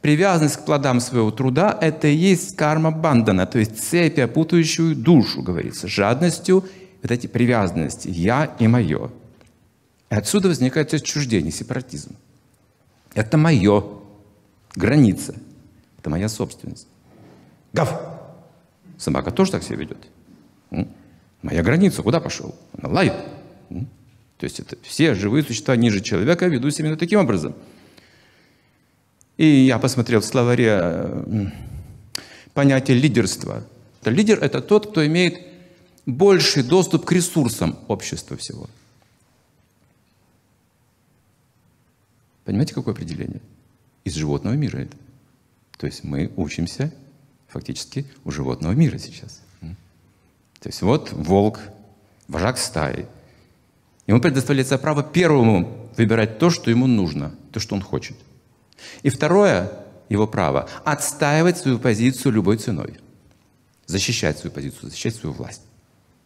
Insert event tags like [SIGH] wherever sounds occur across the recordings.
Привязанность к плодам своего труда – это и есть карма бандана, то есть цепь, опутающую душу, говорится, жадностью, вот эти привязанности «я» и «моё». И отсюда возникает отчуждение, сепаратизм. Это мое, граница, это моя собственность. Гав! Собака тоже так себя ведет. Моя граница, куда пошел? Она лает. То есть это все живые существа ниже человека ведут себя именно таким образом. И я посмотрел в словаре э, понятие лидерства. Лидер – это тот, кто имеет больший доступ к ресурсам общества всего. Понимаете, какое определение? Из животного мира это. То есть мы учимся фактически у животного мира сейчас. То есть вот волк, вожак стаи – Ему предоставляется право первому выбирать то, что ему нужно, то, что он хочет. И второе его право – отстаивать свою позицию любой ценой. Защищать свою позицию, защищать свою власть.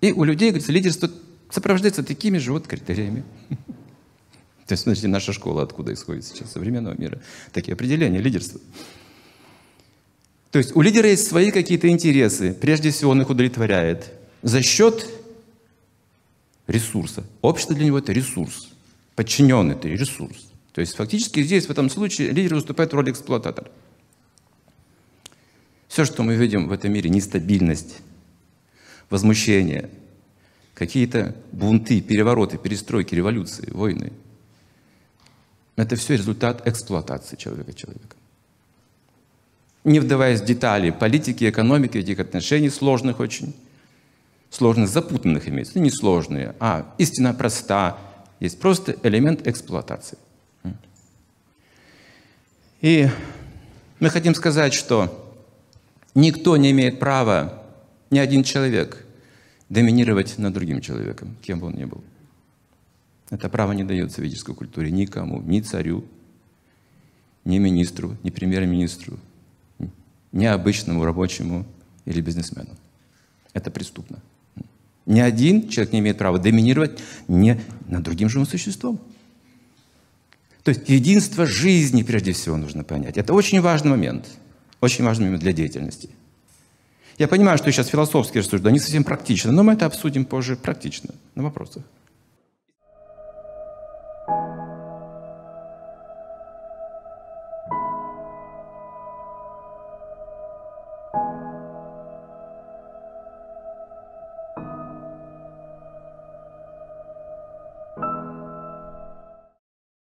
И у людей, говорится, лидерство сопровождается такими же вот критериями. [LAUGHS] То есть, смотрите, наша школа откуда исходит сейчас, современного мира. Такие определения лидерства. То есть у лидера есть свои какие-то интересы. Прежде всего он их удовлетворяет за счет ресурса. Общество для него – это ресурс. Подчиненный – это ресурс. То есть фактически здесь, в этом случае, лидер выступает в роли эксплуататора. Все, что мы видим в этом мире, нестабильность, возмущение, какие-то бунты, перевороты, перестройки, революции, войны, это все результат эксплуатации человека человека. Не вдаваясь в детали политики, экономики, этих отношений сложных очень, сложных, запутанных имеется, не сложные, а истина проста, есть просто элемент эксплуатации. И мы хотим сказать, что никто не имеет права, ни один человек, доминировать над другим человеком, кем бы он ни был. Это право не дается в ведической культуре никому, ни царю, ни министру, ни премьер-министру, ни обычному рабочему или бизнесмену. Это преступно. Ни один человек не имеет права доминировать не над другим живым существом. То есть единство жизни прежде всего нужно понять. Это очень важный момент. Очень важный момент для деятельности. Я понимаю, что сейчас философски рассуждаю, не совсем практично, но мы это обсудим позже практично, на вопросах.